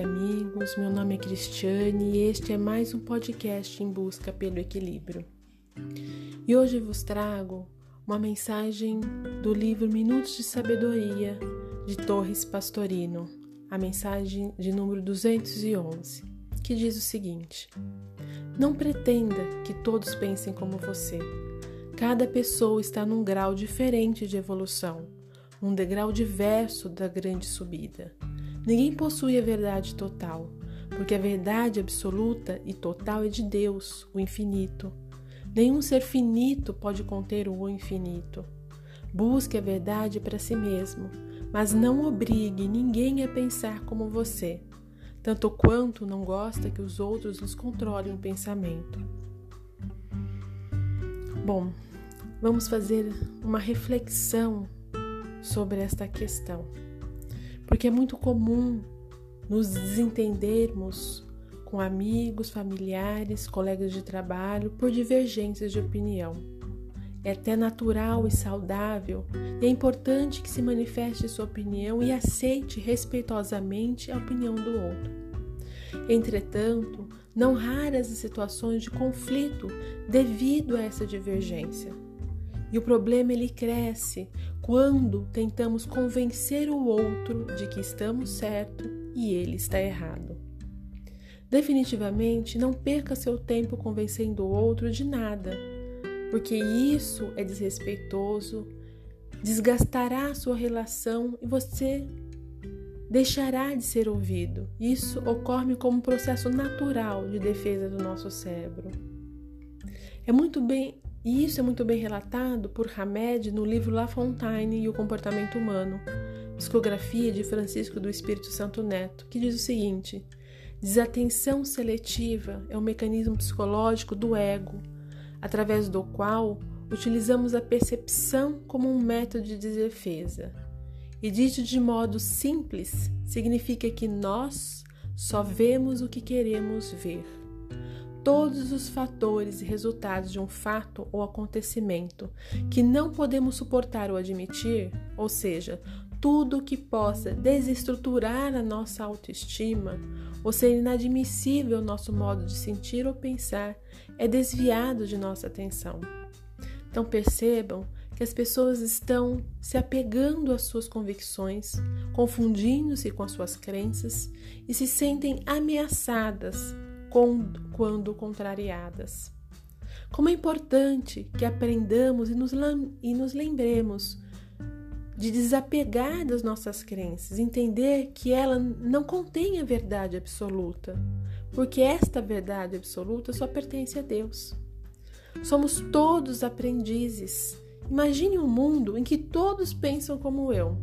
amigos, meu nome é Cristiane e este é mais um podcast em busca pelo equilíbrio. E hoje vos trago uma mensagem do livro Minutos de Sabedoria de Torres Pastorino, a mensagem de número 211, que diz o seguinte: Não pretenda que todos pensem como você. Cada pessoa está num grau diferente de evolução, um degrau diverso da grande subida. Ninguém possui a verdade total, porque a verdade absoluta e total é de Deus, o infinito. Nenhum ser finito pode conter o infinito. Busque a verdade para si mesmo, mas não obrigue ninguém a pensar como você, tanto quanto não gosta que os outros nos controlem o pensamento. Bom, vamos fazer uma reflexão sobre esta questão porque é muito comum nos desentendermos com amigos, familiares, colegas de trabalho por divergências de opinião. É até natural e saudável e é importante que se manifeste sua opinião e aceite respeitosamente a opinião do outro. Entretanto, não raras as situações de conflito devido a essa divergência. E o problema ele cresce quando tentamos convencer o outro de que estamos certo e ele está errado. Definitivamente, não perca seu tempo convencendo o outro de nada, porque isso é desrespeitoso, desgastará a sua relação e você deixará de ser ouvido. Isso ocorre como um processo natural de defesa do nosso cérebro. É muito bem e isso é muito bem relatado por Hamed no livro La Fontaine e o Comportamento Humano, psicografia de Francisco do Espírito Santo Neto, que diz o seguinte: desatenção seletiva é um mecanismo psicológico do ego, através do qual utilizamos a percepção como um método de defesa. E dito de modo simples, significa que nós só vemos o que queremos ver todos os fatores e resultados de um fato ou acontecimento que não podemos suportar ou admitir, ou seja, tudo que possa desestruturar a nossa autoestima ou ser inadmissível nosso modo de sentir ou pensar, é desviado de nossa atenção. Então percebam que as pessoas estão se apegando às suas convicções, confundindo-se com as suas crenças e se sentem ameaçadas quando contrariadas. Como é importante que aprendamos e nos, e nos lembremos de desapegar das nossas crenças, entender que ela não contém a verdade absoluta, porque esta verdade absoluta só pertence a Deus. Somos todos aprendizes. Imagine um mundo em que todos pensam como eu.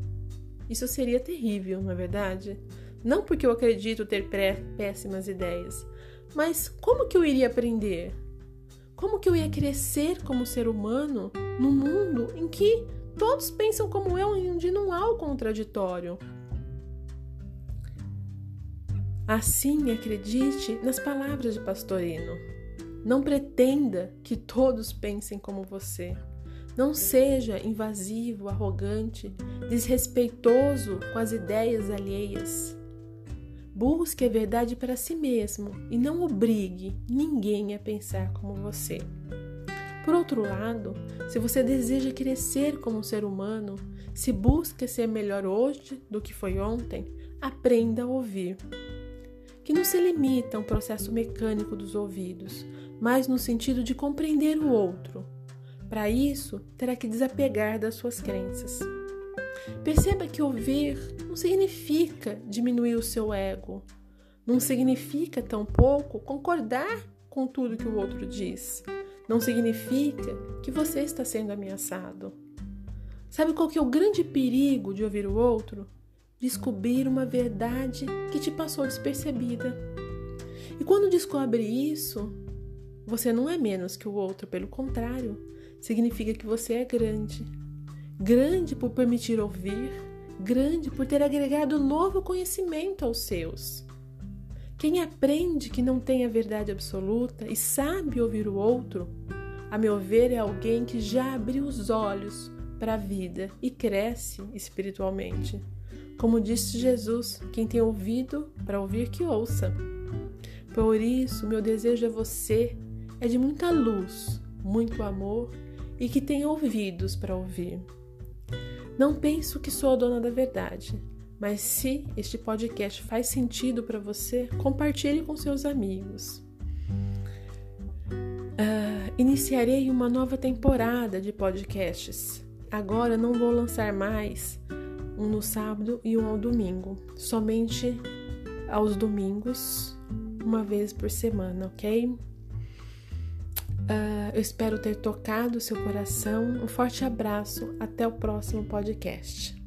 Isso seria terrível, não é verdade? Não porque eu acredito ter péssimas ideias, mas como que eu iria aprender? Como que eu ia crescer como ser humano num mundo em que todos pensam como eu e onde não há o contraditório? Assim, acredite nas palavras de Pastorino. Não pretenda que todos pensem como você. Não seja invasivo, arrogante, desrespeitoso com as ideias alheias. Busque a verdade para si mesmo e não obrigue ninguém a pensar como você. Por outro lado, se você deseja crescer como um ser humano, se busca ser melhor hoje do que foi ontem, aprenda a ouvir. Que não se limita a um processo mecânico dos ouvidos, mas no sentido de compreender o outro. Para isso, terá que desapegar das suas crenças. Perceba que ouvir não significa diminuir o seu ego, não significa tampouco concordar com tudo que o outro diz, não significa que você está sendo ameaçado. Sabe qual que é o grande perigo de ouvir o outro? Descobrir uma verdade que te passou despercebida. E quando descobre isso, você não é menos que o outro, pelo contrário, significa que você é grande grande por permitir ouvir, grande por ter agregado novo conhecimento aos seus. Quem aprende que não tem a verdade absoluta e sabe ouvir o outro, a meu ver, é alguém que já abriu os olhos para a vida e cresce espiritualmente. Como disse Jesus, quem tem ouvido para ouvir, que ouça. Por isso, meu desejo a você é de muita luz, muito amor e que tenha ouvidos para ouvir. Não penso que sou a dona da verdade, mas se este podcast faz sentido para você, compartilhe com seus amigos. Uh, iniciarei uma nova temporada de podcasts. Agora não vou lançar mais um no sábado e um ao domingo, somente aos domingos, uma vez por semana, ok? Uh, eu espero ter tocado seu coração. Um forte abraço. Até o próximo podcast.